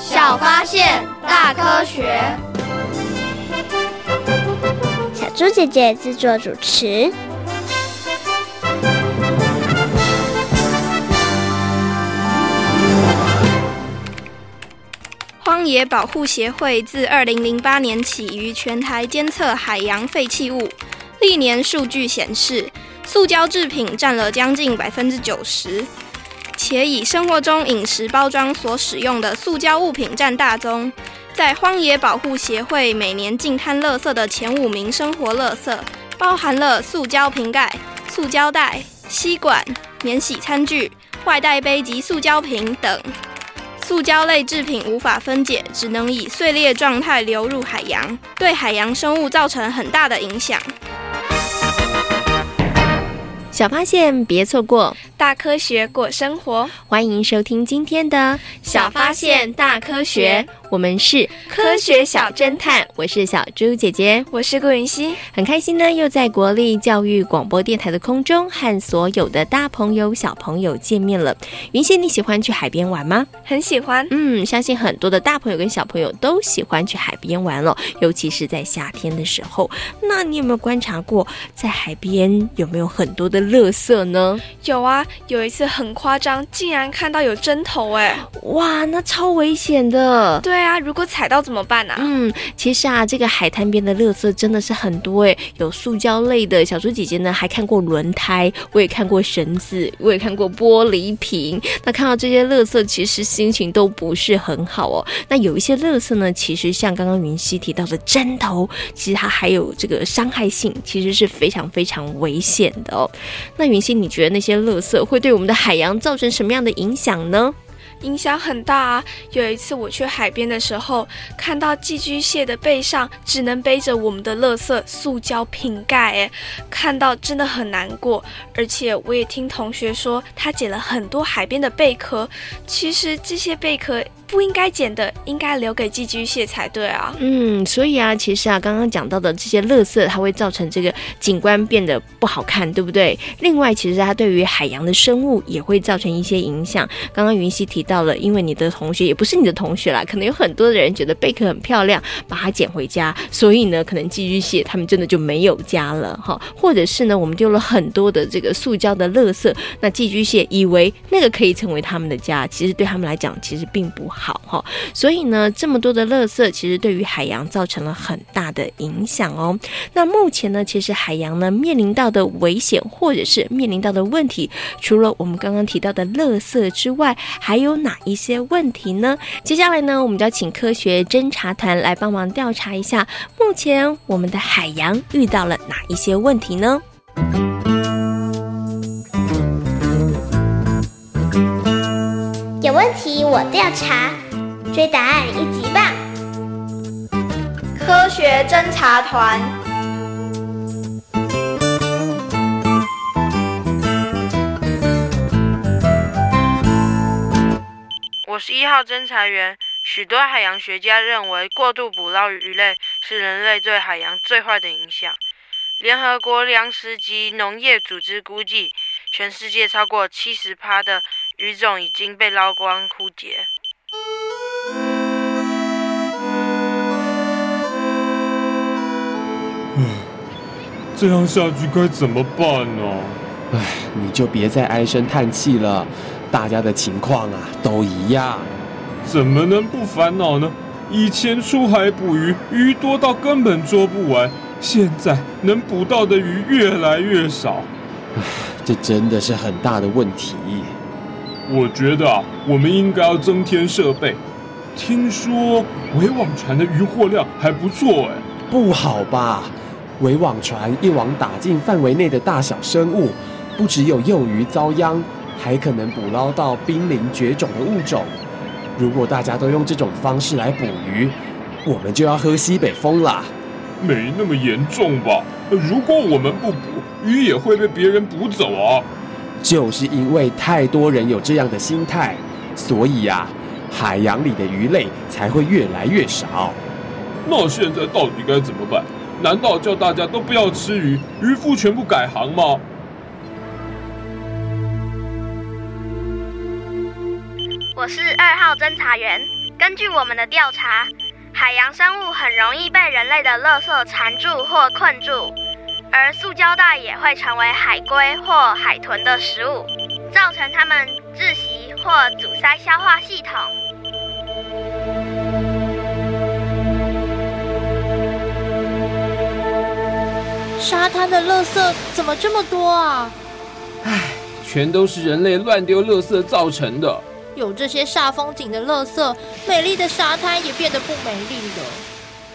小发现，大科学。小猪姐姐制作主持。荒野保护协会自二零零八年起于全台监测海洋废弃物，历年数据显示，塑胶制品占了将近百分之九十，且以生活中饮食包装所使用的塑胶物品占大宗。在荒野保护协会每年净滩垃圾的前五名生活垃圾，包含了塑胶瓶盖、塑胶袋、吸管、免洗餐具、外带杯及塑胶瓶等。塑胶类制品无法分解，只能以碎裂状态流入海洋，对海洋生物造成很大的影响。小发现，别错过。大科学过生活，欢迎收听今天的《小发现大科学》。我们是科学小侦探，我是小猪姐姐，我是顾云熙，很开心呢，又在国立教育广播电台的空中和所有的大朋友、小朋友见面了。云熙，你喜欢去海边玩吗？很喜欢。嗯，相信很多的大朋友跟小朋友都喜欢去海边玩了，尤其是在夏天的时候。那你有没有观察过，在海边有没有很多的垃圾呢？有啊。有一次很夸张，竟然看到有针头哎！哇，那超危险的。对啊，如果踩到怎么办啊？嗯，其实啊，这个海滩边的垃圾真的是很多哎，有塑胶类的。小猪姐姐呢还看过轮胎，我也看过绳子，我也看过玻璃瓶。那看到这些垃圾，其实心情都不是很好哦。那有一些垃圾呢，其实像刚刚云溪提到的针头，其实它还有这个伤害性，其实是非常非常危险的哦。那云熙，你觉得那些垃圾？会对我们的海洋造成什么样的影响呢？影响很大啊！有一次我去海边的时候，看到寄居蟹的背上只能背着我们的垃圾塑胶瓶盖，哎，看到真的很难过。而且我也听同学说，他捡了很多海边的贝壳，其实这些贝壳。不应该捡的，应该留给寄居蟹才对啊。嗯，所以啊，其实啊，刚刚讲到的这些垃圾，它会造成这个景观变得不好看，对不对？另外，其实它对于海洋的生物也会造成一些影响。刚刚云熙提到了，因为你的同学也不是你的同学啦，可能有很多的人觉得贝壳很漂亮，把它捡回家，所以呢，可能寄居蟹他们真的就没有家了哈。或者是呢，我们丢了很多的这个塑胶的垃圾，那寄居蟹以为那个可以成为他们的家，其实对他们来讲，其实并不好。好哈，所以呢，这么多的垃圾其实对于海洋造成了很大的影响哦。那目前呢，其实海洋呢面临到的危险或者是面临到的问题，除了我们刚刚提到的垃圾之外，还有哪一些问题呢？接下来呢，我们就要请科学侦查团来帮忙调查一下，目前我们的海洋遇到了哪一些问题呢？有问题我调查，追答案一级棒！科学侦查团，我是一号侦查员。许多海洋学家认为，过度捕捞鱼类是人类对海洋最坏的影响。联合国粮食及农业组织估计，全世界超过七十趴的鱼种已经被捞光枯竭。唉，这样下去该怎么办呢？唉，你就别再唉声叹气了，大家的情况啊都一样。怎么能不烦恼呢？以前出海捕鱼，鱼多到根本捉不完。现在能捕到的鱼越来越少，唉，这真的是很大的问题。我觉得啊，我们应该要增添设备。听说围网船的渔获量还不错哎。不好吧？围网船一网打尽范围内的大小生物，不只有幼鱼遭殃，还可能捕捞到濒临绝种的物种。如果大家都用这种方式来捕鱼，我们就要喝西北风啦。没那么严重吧？如果我们不捕，鱼也会被别人捕走啊。就是因为太多人有这样的心态，所以呀、啊，海洋里的鱼类才会越来越少。那现在到底该怎么办？难道叫大家都不要吃鱼，渔夫全部改行吗？我是二号侦查员。根据我们的调查，海洋生物很容易被人类的垃圾缠住或困住，而塑胶袋也会成为海龟或海豚的食物，造成它们窒息或阻塞消化系统。沙滩的垃圾怎么这么多啊？唉，全都是人类乱丢垃圾造成的。有这些煞风景的垃圾，美丽的沙滩也变得不美丽了。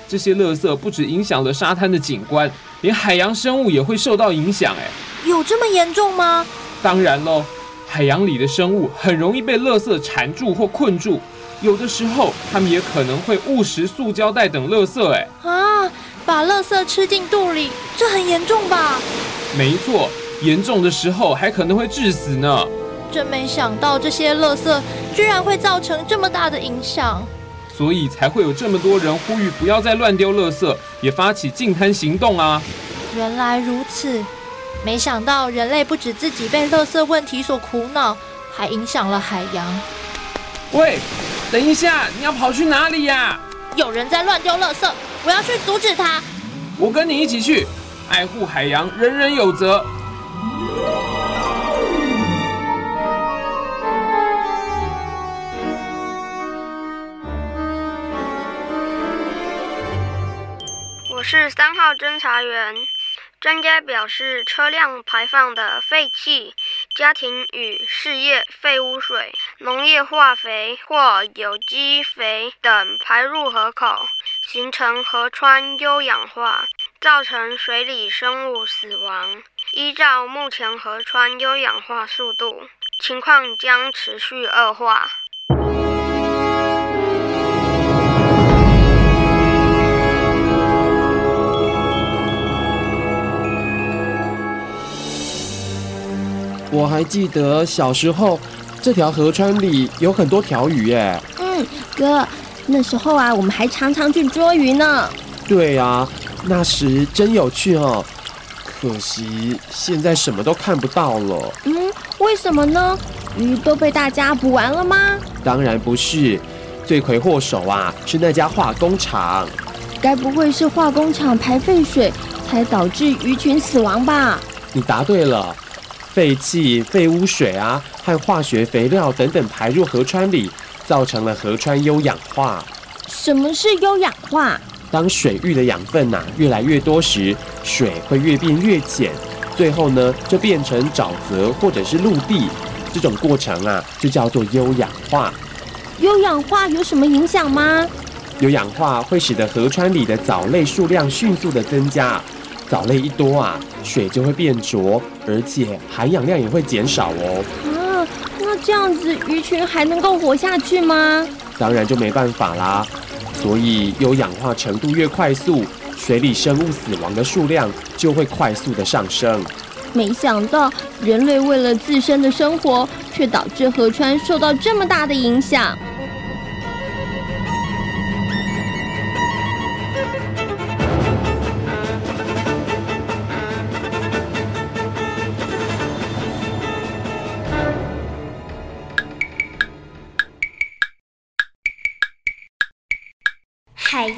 这些垃圾不止影响了沙滩的景观，连海洋生物也会受到影响。哎，有这么严重吗？当然喽，海洋里的生物很容易被垃圾缠住或困住，有的时候它们也可能会误食塑胶袋等垃圾。哎，啊，把垃圾吃进肚里，这很严重吧？没错，严重的时候还可能会致死呢。真没想到这些垃圾居然会造成这么大的影响，所以才会有这么多人呼吁不要再乱丢垃圾，也发起净滩行动啊！原来如此，没想到人类不止自己被垃圾问题所苦恼，还影响了海洋。喂，等一下，你要跑去哪里呀？有人在乱丢垃圾，我要去阻止他。我跟你一起去，爱护海洋，人人有责。是三号侦查员。专家表示，车辆排放的废气、家庭与事业废污水、农业化肥或有机肥等排入河口，形成河川优氧化，造成水里生物死亡。依照目前河川优氧化速度，情况将持续恶化。我还记得小时候，这条河川里有很多条鱼耶。嗯，哥，那时候啊，我们还常常去捉鱼呢。对啊，那时真有趣哦。可惜现在什么都看不到了。嗯，为什么呢？鱼都被大家捕完了吗？当然不是，罪魁祸首啊是那家化工厂。该不会是化工厂排废水才导致鱼群死亡吧？你答对了。废气、废污水啊，和化学肥料等等排入河川里，造成了河川优氧化。什么是优氧化？当水域的养分呐、啊、越来越多时，水会越变越浅，最后呢就变成沼泽或者是陆地。这种过程啊就叫做优氧化。优氧化有什么影响吗？优氧化会使得河川里的藻类数量迅速的增加。藻类一多啊，水就会变浊，而且含氧量也会减少哦。啊，那这样子鱼群还能够活下去吗？当然就没办法啦。所以有氧化程度越快速，水里生物死亡的数量就会快速的上升。没想到人类为了自身的生活，却导致河川受到这么大的影响。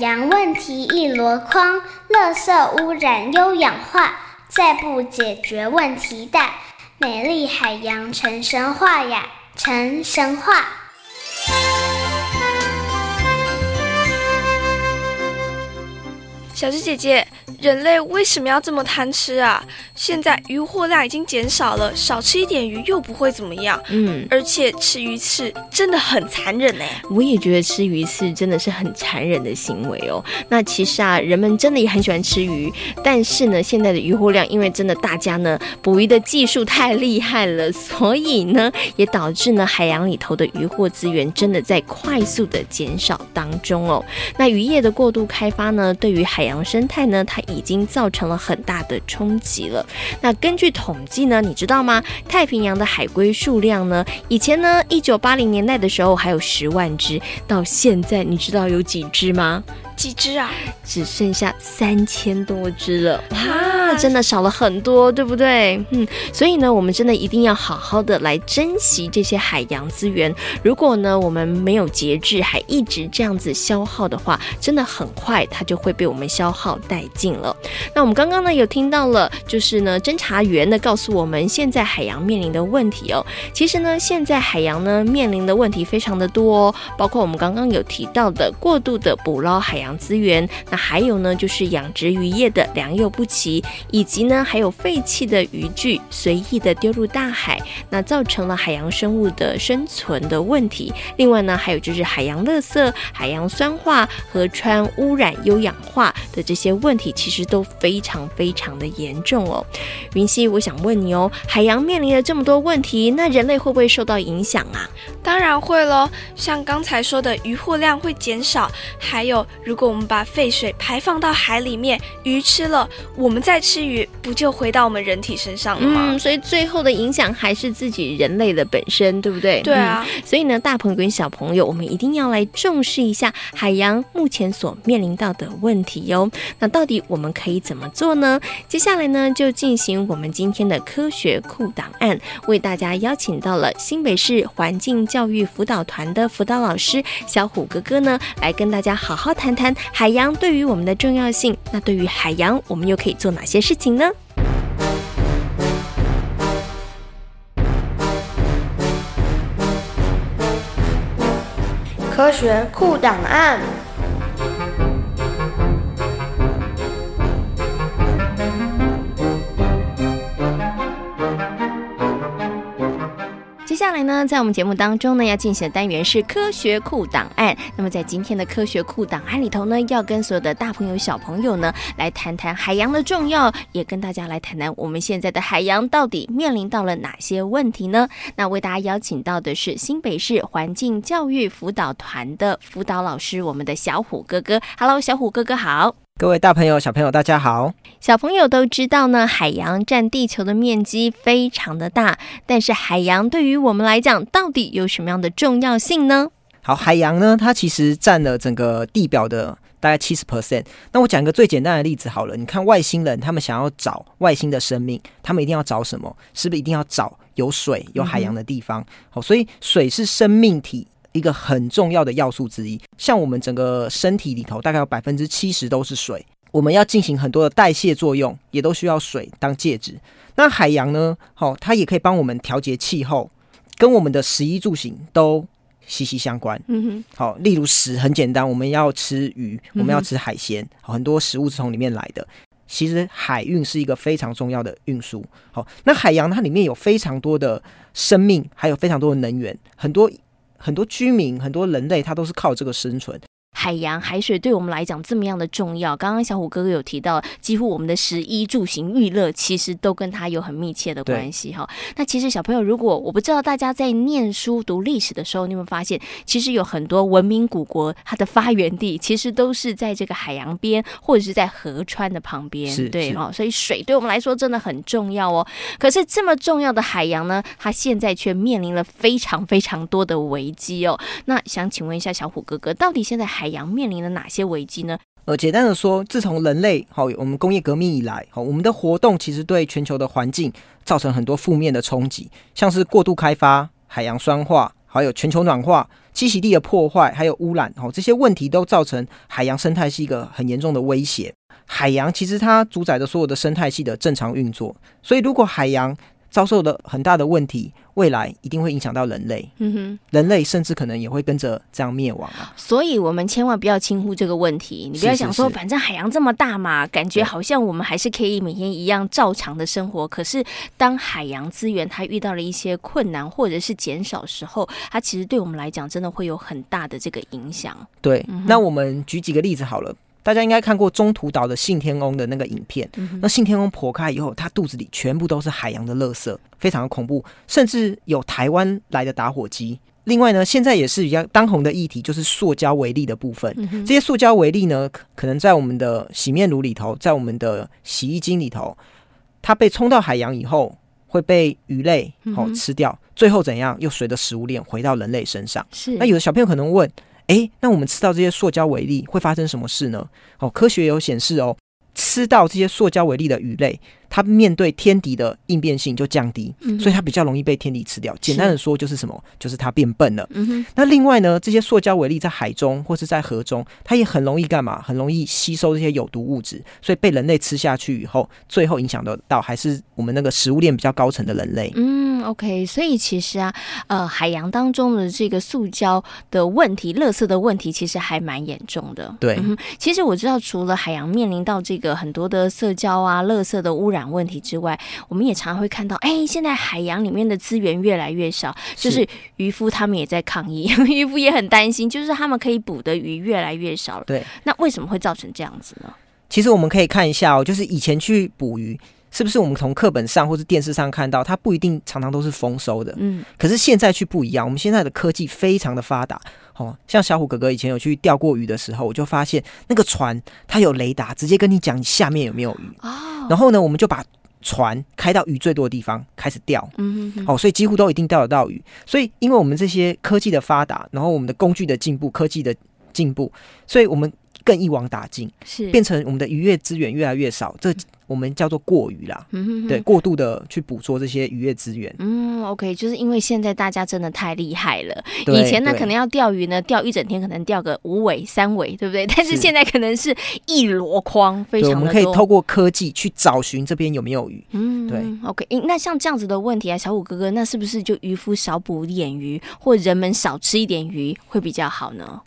洋问题一箩筐，垃圾污染优氧化，再不解决问题大，美丽海洋成神话呀，成神话。小鸡姐姐，人类为什么要这么贪吃啊？现在鱼货量已经减少了，少吃一点鱼又不会怎么样。嗯，而且吃鱼刺真的很残忍呢。我也觉得吃鱼刺真的是很残忍的行为哦。那其实啊，人们真的也很喜欢吃鱼，但是呢，现在的渔货量因为真的大家呢捕鱼的技术太厉害了，所以呢也导致呢海洋里头的渔获资源真的在快速的减少当中哦。那渔业的过度开发呢，对于海洋生态呢，它已经造成了很大的冲击了。那根据统计呢，你知道吗？太平洋的海龟数量呢，以前呢，一九八零年代的时候还有十万只，到现在你知道有几只吗？几只啊？只剩下三千多只了，哇，真的少了很多，对不对？嗯，所以呢，我们真的一定要好好的来珍惜这些海洋资源。如果呢，我们没有节制，还一直这样子消耗的话，真的很快它就会被我们消耗殆尽了。那我们刚刚呢有听到了，就是呢侦查员呢告诉我们，现在海洋面临的问题哦。其实呢，现在海洋呢面临的问题非常的多哦，包括我们刚刚有提到的过度的捕捞海洋。养资源，那还有呢，就是养殖渔业的良莠不齐，以及呢，还有废弃的渔具随意的丢入大海，那造成了海洋生物的生存的问题。另外呢，还有就是海洋垃圾、海洋酸化、河川污染、优氧化的这些问题，其实都非常非常的严重哦。云溪，我想问你哦，海洋面临了这么多问题，那人类会不会受到影响啊？当然会喽，像刚才说的，渔获量会减少，还有如如果我们把废水排放到海里面，鱼吃了，我们再吃鱼，不就回到我们人体身上了吗？嗯，所以最后的影响还是自己人类的本身，对不对？对啊。嗯，所以呢，大朋友跟小朋友，我们一定要来重视一下海洋目前所面临到的问题哟。那到底我们可以怎么做呢？接下来呢，就进行我们今天的科学库档案，为大家邀请到了新北市环境教育辅导团的辅导老师小虎哥哥呢，来跟大家好好谈谈。海洋对于我们的重要性，那对于海洋，我们又可以做哪些事情呢？科学酷档案。下来呢，在我们节目当中呢，要进行的单元是科学库档案。那么在今天的科学库档案里头呢，要跟所有的大朋友小朋友呢，来谈谈海洋的重要，也跟大家来谈谈我们现在的海洋到底面临到了哪些问题呢？那为大家邀请到的是新北市环境教育辅导团的辅导老师，我们的小虎哥哥。Hello，小虎哥哥好。各位大朋友、小朋友，大家好。小朋友都知道呢，海洋占地球的面积非常的大，但是海洋对于我们来讲，到底有什么样的重要性呢？好，海洋呢，它其实占了整个地表的大概七十 percent。那我讲一个最简单的例子好了，你看外星人，他们想要找外星的生命，他们一定要找什么？是不是一定要找有水、有海洋的地方？好，所以水是生命体一个很重要的要素之一，像我们整个身体里头，大概有百分之七十都是水。我们要进行很多的代谢作用，也都需要水当介质。那海洋呢？好，它也可以帮我们调节气候，跟我们的食衣住行都息息相关。嗯哼，好，例如食很简单，我们要吃鱼，我们要吃海鲜，很多食物是从里面来的。其实海运是一个非常重要的运输。好，那海洋它里面有非常多的生命，还有非常多的能源，很多。很多居民、很多人类，他都是靠这个生存。海洋、海水对我们来讲这么样的重要，刚刚小虎哥哥有提到，几乎我们的食衣住行娱乐其实都跟它有很密切的关系哈。那其实小朋友，如果我不知道大家在念书读历史的时候，你有没有发现，其实有很多文明古国它的发源地其实都是在这个海洋边或者是在河川的旁边，对哈。所以水对我们来说真的很重要哦。可是这么重要的海洋呢，它现在却面临了非常非常多的危机哦。那想请问一下小虎哥哥，到底现在海洋海洋面临了哪些危机呢？呃，简单的说，自从人类好，我们工业革命以来，好，我们的活动其实对全球的环境造成很多负面的冲击，像是过度开发、海洋酸化，还有全球暖化、栖息地的破坏，还有污染，好，这些问题都造成海洋生态是一个很严重的威胁。海洋其实它主宰着所有的生态系的正常运作，所以如果海洋遭受的很大的问题，未来一定会影响到人类。嗯哼，人类甚至可能也会跟着这样灭亡啊。所以，我们千万不要轻忽这个问题。你不要想说，反正海洋这么大嘛，感觉好像我们还是可以每天一样照常的生活。可是，当海洋资源它遇到了一些困难或者是减少时候，它其实对我们来讲真的会有很大的这个影响。对，嗯、那我们举几个例子好了。大家应该看过中途岛的信天翁的那个影片，嗯、那信天翁剖开以后，它肚子里全部都是海洋的垃圾，非常的恐怖，甚至有台湾来的打火机。另外呢，现在也是比较当红的议题，就是塑胶微粒的部分。嗯、这些塑胶微粒呢，可能在我们的洗面乳里头，在我们的洗衣精里头，它被冲到海洋以后，会被鱼类哦吃掉，最后怎样？又随着食物链回到人类身上。是。那有的小朋友可能问。诶，那我们吃到这些塑胶微粒会发生什么事呢？哦，科学有显示哦，吃到这些塑胶微粒的鱼类。它面对天敌的应变性就降低，嗯、所以它比较容易被天敌吃掉。简单的说就是什么？就是它变笨了。嗯、那另外呢，这些塑胶微粒在海中或是在河中，它也很容易干嘛？很容易吸收这些有毒物质，所以被人类吃下去以后，最后影响得到还是我们那个食物链比较高层的人类。嗯，OK。所以其实啊，呃，海洋当中的这个塑胶的问题、垃圾的问题，其实还蛮严重的。对、嗯，其实我知道，除了海洋面临到这个很多的塑胶啊、垃圾的污染。问题之外，我们也常常会看到，哎，现在海洋里面的资源越来越少，就是渔夫他们也在抗议，渔夫也很担心，就是他们可以捕的鱼越来越少了。对，那为什么会造成这样子呢？其实我们可以看一下哦，就是以前去捕鱼，是不是我们从课本上或是电视上看到，它不一定常常都是丰收的。嗯，可是现在去不一样，我们现在的科技非常的发达。哦，像小虎哥哥以前有去钓过鱼的时候，我就发现那个船它有雷达，直接跟你讲你下面有没有鱼。哦，然后呢，我们就把船开到鱼最多的地方开始钓。嗯哼哼。哦，所以几乎都一定钓得到鱼。所以，因为我们这些科技的发达，然后我们的工具的进步，科技的进步，所以我们更一网打尽，是变成我们的渔业资源越来越少。这我们叫做过渔啦，嗯、哼哼对，过度的去捕捉这些渔业资源。嗯，OK，就是因为现在大家真的太厉害了。以前呢，可能要钓鱼呢，钓一整天，可能钓个五尾、三尾，对不对？但是现在可能是一箩筐，非常。我们可以透过科技去找寻这边有没有鱼。嗯，对，OK。那像这样子的问题啊，小虎哥哥，那是不是就渔夫少捕一点鱼，或人们少吃一点鱼会比较好呢？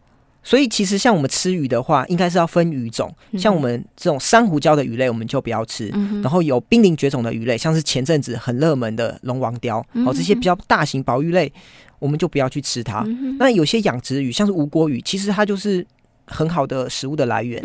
所以其实像我们吃鱼的话，应该是要分鱼种。像我们这种珊瑚礁的鱼类，我们就不要吃。然后有濒临绝种的鱼类，像是前阵子很热门的龙王鲷，哦，这些比较大型保育类，我们就不要去吃它。那有些养殖鱼，像是无锅鱼，其实它就是。很好的食物的来源，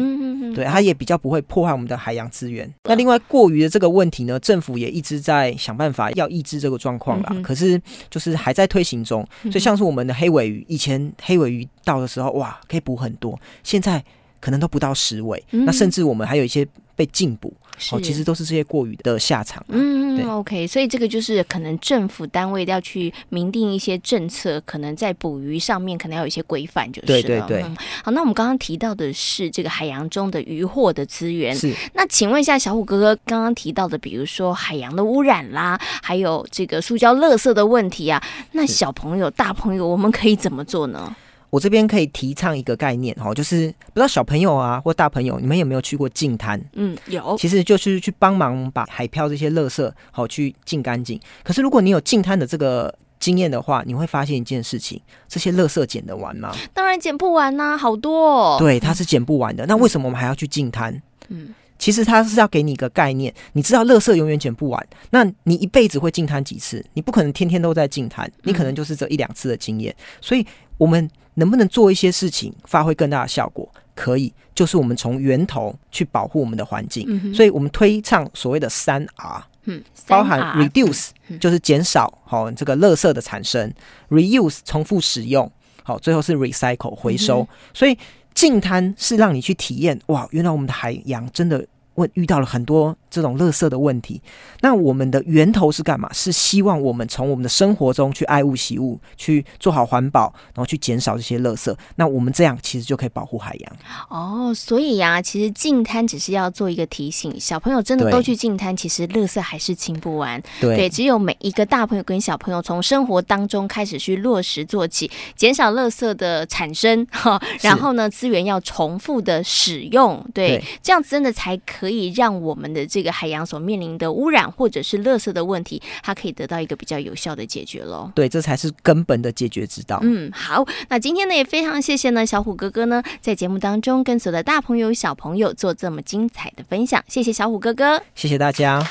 对，它也比较不会破坏我们的海洋资源。那另外过于的这个问题呢，政府也一直在想办法要抑制这个状况啦。可是就是还在推行中。所以像是我们的黑尾鱼，以前黑尾鱼到的时候，哇，可以捕很多，现在可能都不到十尾。那甚至我们还有一些被禁捕。哦，其实都是这些过于的下场。嗯嗯，OK，所以这个就是可能政府单位要去明定一些政策，可能在捕鱼上面可能要有一些规范，就是对对对、嗯。好，那我们刚刚提到的是这个海洋中的渔获的资源。是。那请问一下小虎哥哥，刚刚提到的，比如说海洋的污染啦，还有这个塑胶垃圾的问题啊，那小朋友、大朋友，我们可以怎么做呢？我这边可以提倡一个概念哈，就是不知道小朋友啊或大朋友，你们有没有去过净滩？嗯，有。其实就是去帮忙把海漂这些垃圾好去净干净。可是如果你有净滩的这个经验的话，你会发现一件事情：这些垃圾捡得完吗？当然捡不完呐、啊，好多、哦。对，它是捡不完的。那为什么我们还要去净滩？嗯，其实它是要给你一个概念，你知道垃圾永远捡不完。那你一辈子会净滩几次？你不可能天天都在净滩，你可能就是这一两次的经验。嗯、所以我们。能不能做一些事情，发挥更大的效果？可以，就是我们从源头去保护我们的环境。嗯、所以，我们推倡所谓的三 R，嗯，包含 reduce，就是减少好这个垃圾的产生；reuse，重复使用；好，最后是 recycle，回收。嗯、所以，净滩是让你去体验，哇，原来我们的海洋真的。问遇到了很多这种垃圾的问题，那我们的源头是干嘛？是希望我们从我们的生活中去爱物惜物，去做好环保，然后去减少这些垃圾。那我们这样其实就可以保护海洋。哦，所以呀、啊，其实净滩只是要做一个提醒，小朋友真的都去净滩，其实垃圾还是清不完。对，对，只有每一个大朋友跟小朋友从生活当中开始去落实做起，减少垃圾的产生，哈，然后呢，资源要重复的使用，对，对这样子真的才可。可以让我们的这这个海洋所面临的污染或者是垃圾的问题，它可以得到一个比较有效的解决喽。对，这才是根本的解决之道。嗯，好，那今天呢也非常谢谢呢小虎哥哥呢在节目当中跟所有的大朋友小朋友做这么精彩的分享，谢谢小虎哥哥，谢谢大家。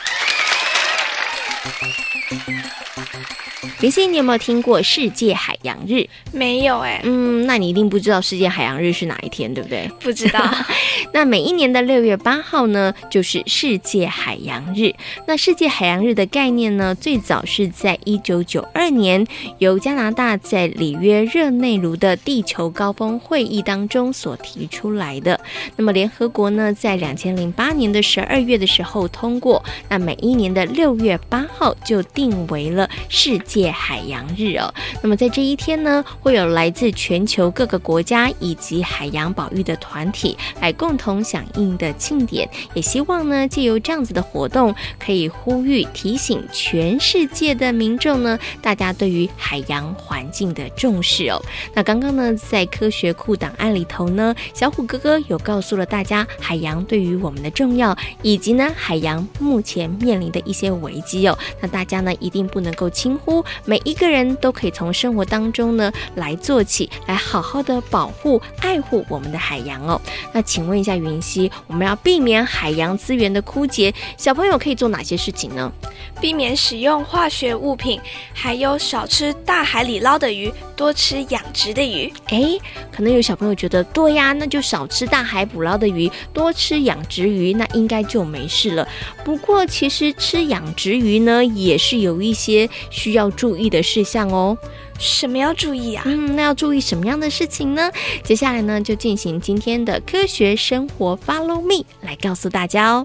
林夕，你有没有听过世界海洋日？没有哎、欸。嗯，那你一定不知道世界海洋日是哪一天，对不对？不知道。那每一年的六月八号呢，就是世界海洋日。那世界海洋日的概念呢，最早是在一九九二年由加拿大在里约热内卢的地球高峰会议当中所提出来的。那么联合国呢，在两千零八年的十二月的时候通过，那每一年的六月八号就定为了世界界海洋日哦。那么在这一天呢，会有来自全球各个国家以及海洋保育的团体来共同响应的庆典，也希望呢，借由这样子的活动，可以呼吁提醒全世界的民众呢，大家对于海洋环境的重视哦。那刚刚呢，在科学库档案里头呢，小虎哥哥有告诉了大家海洋对于我们的重要，以及呢，海洋目前面临的一些危机哦。那大家呢，一定不能够轻忽，每一个人都可以从生活当中呢来做起，来好好的保护、爱护我们的海洋哦。那请问一下云溪，我们要避免海洋资源的枯竭，小朋友可以做哪些事情呢？避免使用化学物品，还有少吃大海里捞的鱼，多吃养殖的鱼。诶，可能有小朋友觉得，对呀，那就少吃大海捕捞的鱼，多吃养殖鱼，那应该就没事了。不过，其实吃养殖鱼呢，也是有一些需要注意的事项哦。什么要注意啊？嗯，那要注意什么样的事情呢？接下来呢，就进行今天的科学生活，Follow me 来告诉大家哦。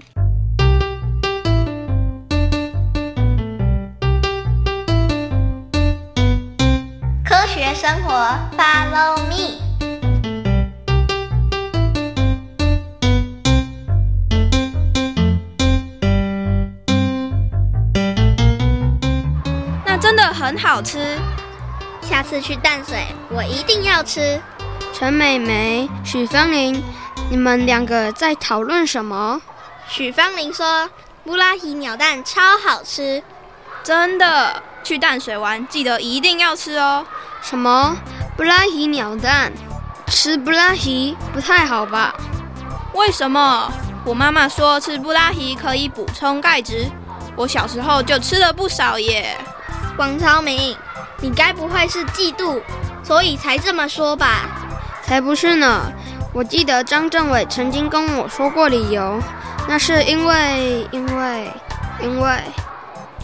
科学生活，Follow me。很好吃。下次去淡水，我一定要吃。陈美美、许芳玲，你们两个在讨论什么？许芳玲说：“布拉提鸟蛋超好吃。”真的，去淡水玩，记得一定要吃哦。什么？布拉提鸟蛋？吃布拉提不太好吧？为什么？我妈妈说吃布拉提可以补充钙质，我小时候就吃了不少耶。王超明。你该不会是嫉妒，所以才这么说吧？才不是呢！我记得张政委曾经跟我说过理由，那是因为因为因为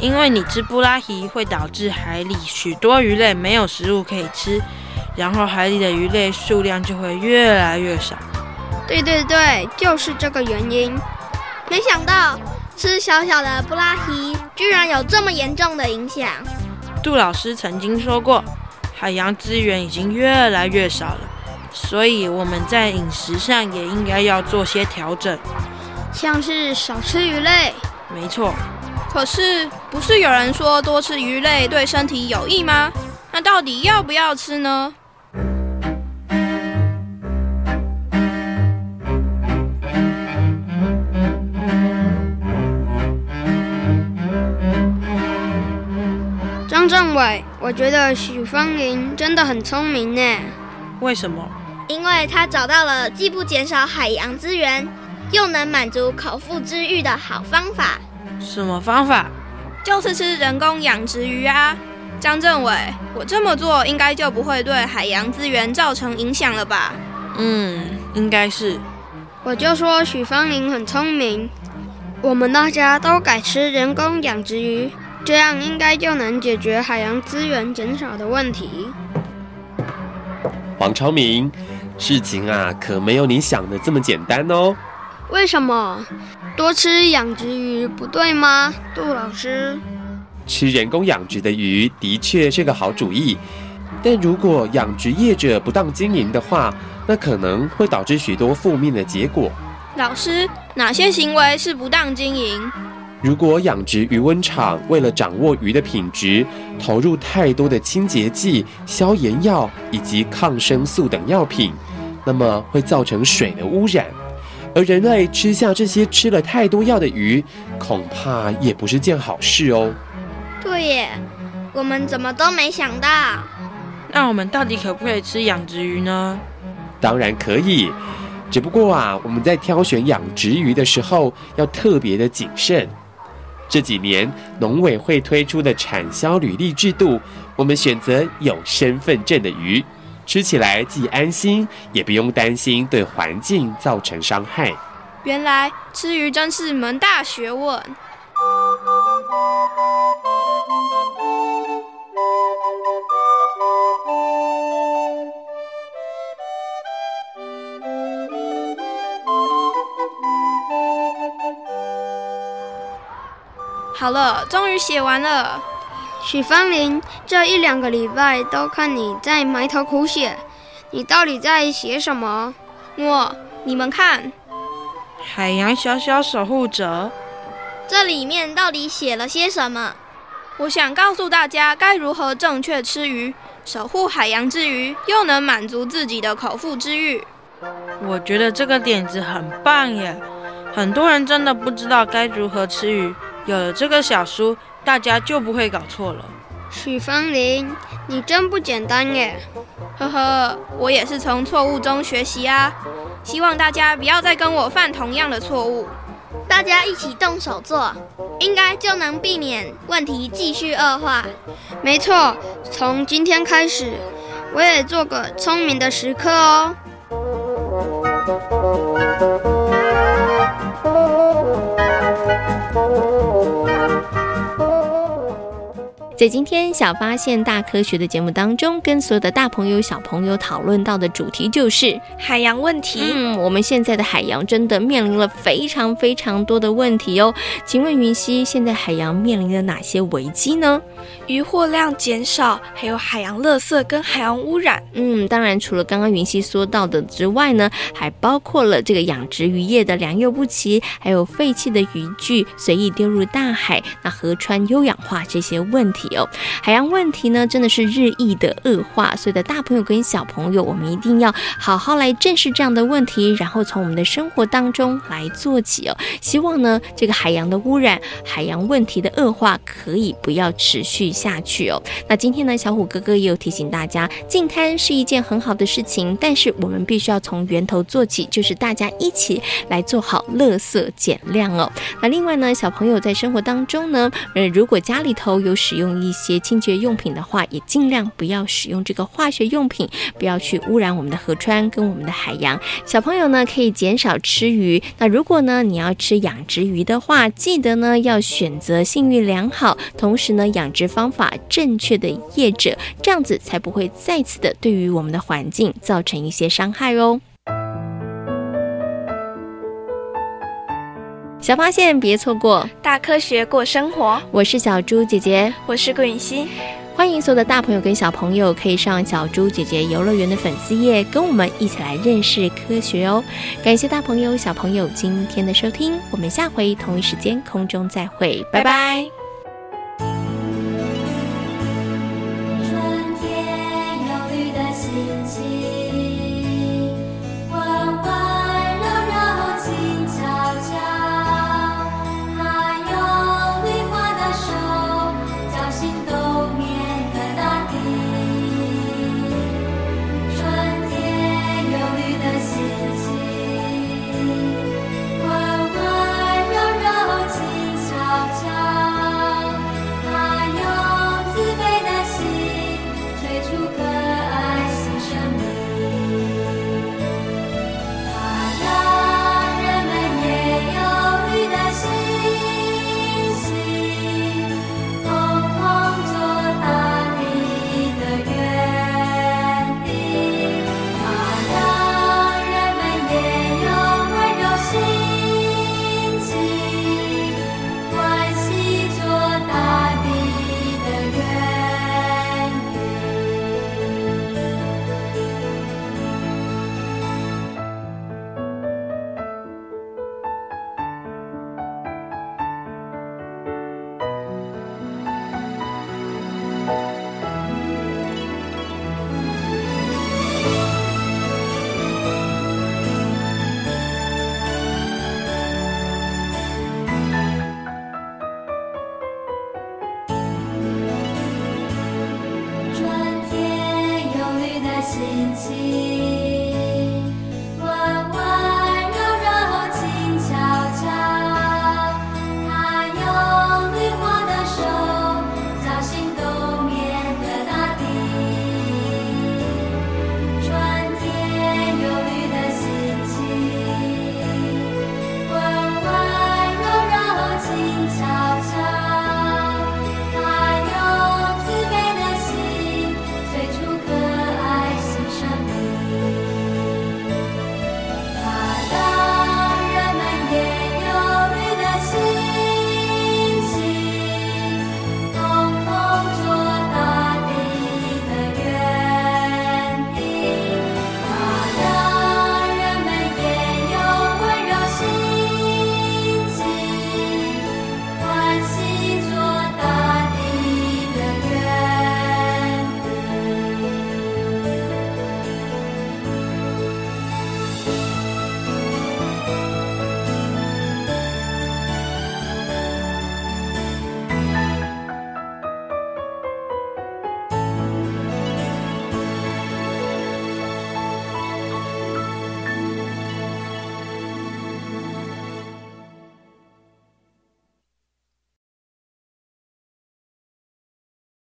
因为你吃布拉提会导致海里许多鱼类没有食物可以吃，然后海里的鱼类数量就会越来越少。对对对，就是这个原因。没想到吃小小的布拉提居然有这么严重的影响。杜老师曾经说过，海洋资源已经越来越少了，所以我们在饮食上也应该要做些调整，像是少吃鱼类。没错。可是不是有人说多吃鱼类对身体有益吗？那到底要不要吃呢？政委，我觉得许芳玲真的很聪明呢。为什么？因为他找到了既不减少海洋资源，又能满足口腹之欲的好方法。什么方法？就是吃人工养殖鱼啊！张政委，我这么做应该就不会对海洋资源造成影响了吧？嗯，应该是。我就说许芳玲很聪明，我们大家都改吃人工养殖鱼。这样应该就能解决海洋资源减少的问题。王超明，事情啊可没有你想的这么简单哦。为什么？多吃养殖鱼不对吗？杜老师，吃人工养殖的鱼的确是个好主意，但如果养殖业者不当经营的话，那可能会导致许多负面的结果。老师，哪些行为是不当经营？如果养殖鱼温场为了掌握鱼的品质，投入太多的清洁剂、消炎药以及抗生素等药品，那么会造成水的污染。而人类吃下这些吃了太多药的鱼，恐怕也不是件好事哦。对耶，我们怎么都没想到。那我们到底可不可以吃养殖鱼呢？当然可以，只不过啊，我们在挑选养殖鱼的时候要特别的谨慎。这几年农委会推出的产销履历制度，我们选择有身份证的鱼。吃起来既安心，也不用担心对环境造成伤害。原来吃鱼真是门大学问。好了，终于写完了。许芳林，这一两个礼拜都看你在埋头苦写，你到底在写什么？我，你们看，海洋小小守护者，这里面到底写了些什么？我想告诉大家该如何正确吃鱼，守护海洋之余，又能满足自己的口腹之欲。我觉得这个点子很棒耶！很多人真的不知道该如何吃鱼，有了这个小书。大家就不会搞错了。许芳玲，你真不简单耶！呵呵，我也是从错误中学习啊。希望大家不要再跟我犯同样的错误。大家一起动手做，应该就能避免问题继续恶化。没错，从今天开始，我也做个聪明的食客哦。在今天小发现大科学的节目当中，跟所有的大朋友小朋友讨论到的主题就是海洋问题。嗯，我们现在的海洋真的面临了非常非常多的问题哦。请问云溪，现在海洋面临了哪些危机呢？渔获量减少，还有海洋垃圾跟海洋污染。嗯，当然除了刚刚云溪说到的之外呢，还包括了这个养殖渔业的良莠不齐，还有废弃的渔具随意丢入大海，那河川优氧化这些问题。有海洋问题呢，真的是日益的恶化，所以的大朋友跟小朋友，我们一定要好好来正视这样的问题，然后从我们的生活当中来做起哦。希望呢，这个海洋的污染、海洋问题的恶化可以不要持续下去哦。那今天呢，小虎哥哥也有提醒大家，净滩是一件很好的事情，但是我们必须要从源头做起，就是大家一起来做好垃圾减量哦。那另外呢，小朋友在生活当中呢，呃，如果家里头有使用一些清洁用品的话，也尽量不要使用这个化学用品，不要去污染我们的河川跟我们的海洋。小朋友呢，可以减少吃鱼。那如果呢，你要吃养殖鱼的话，记得呢要选择信誉良好，同时呢养殖方法正确的业者，这样子才不会再次的对于我们的环境造成一些伤害哦。小发现，别错过大科学过生活。我是小猪姐姐，我是顾允熙。欢迎所有的大朋友跟小朋友可以上小猪姐姐游乐园的粉丝页，跟我们一起来认识科学哦。感谢大朋友小朋友今天的收听，我们下回同一时间空中再会，拜拜。拜拜。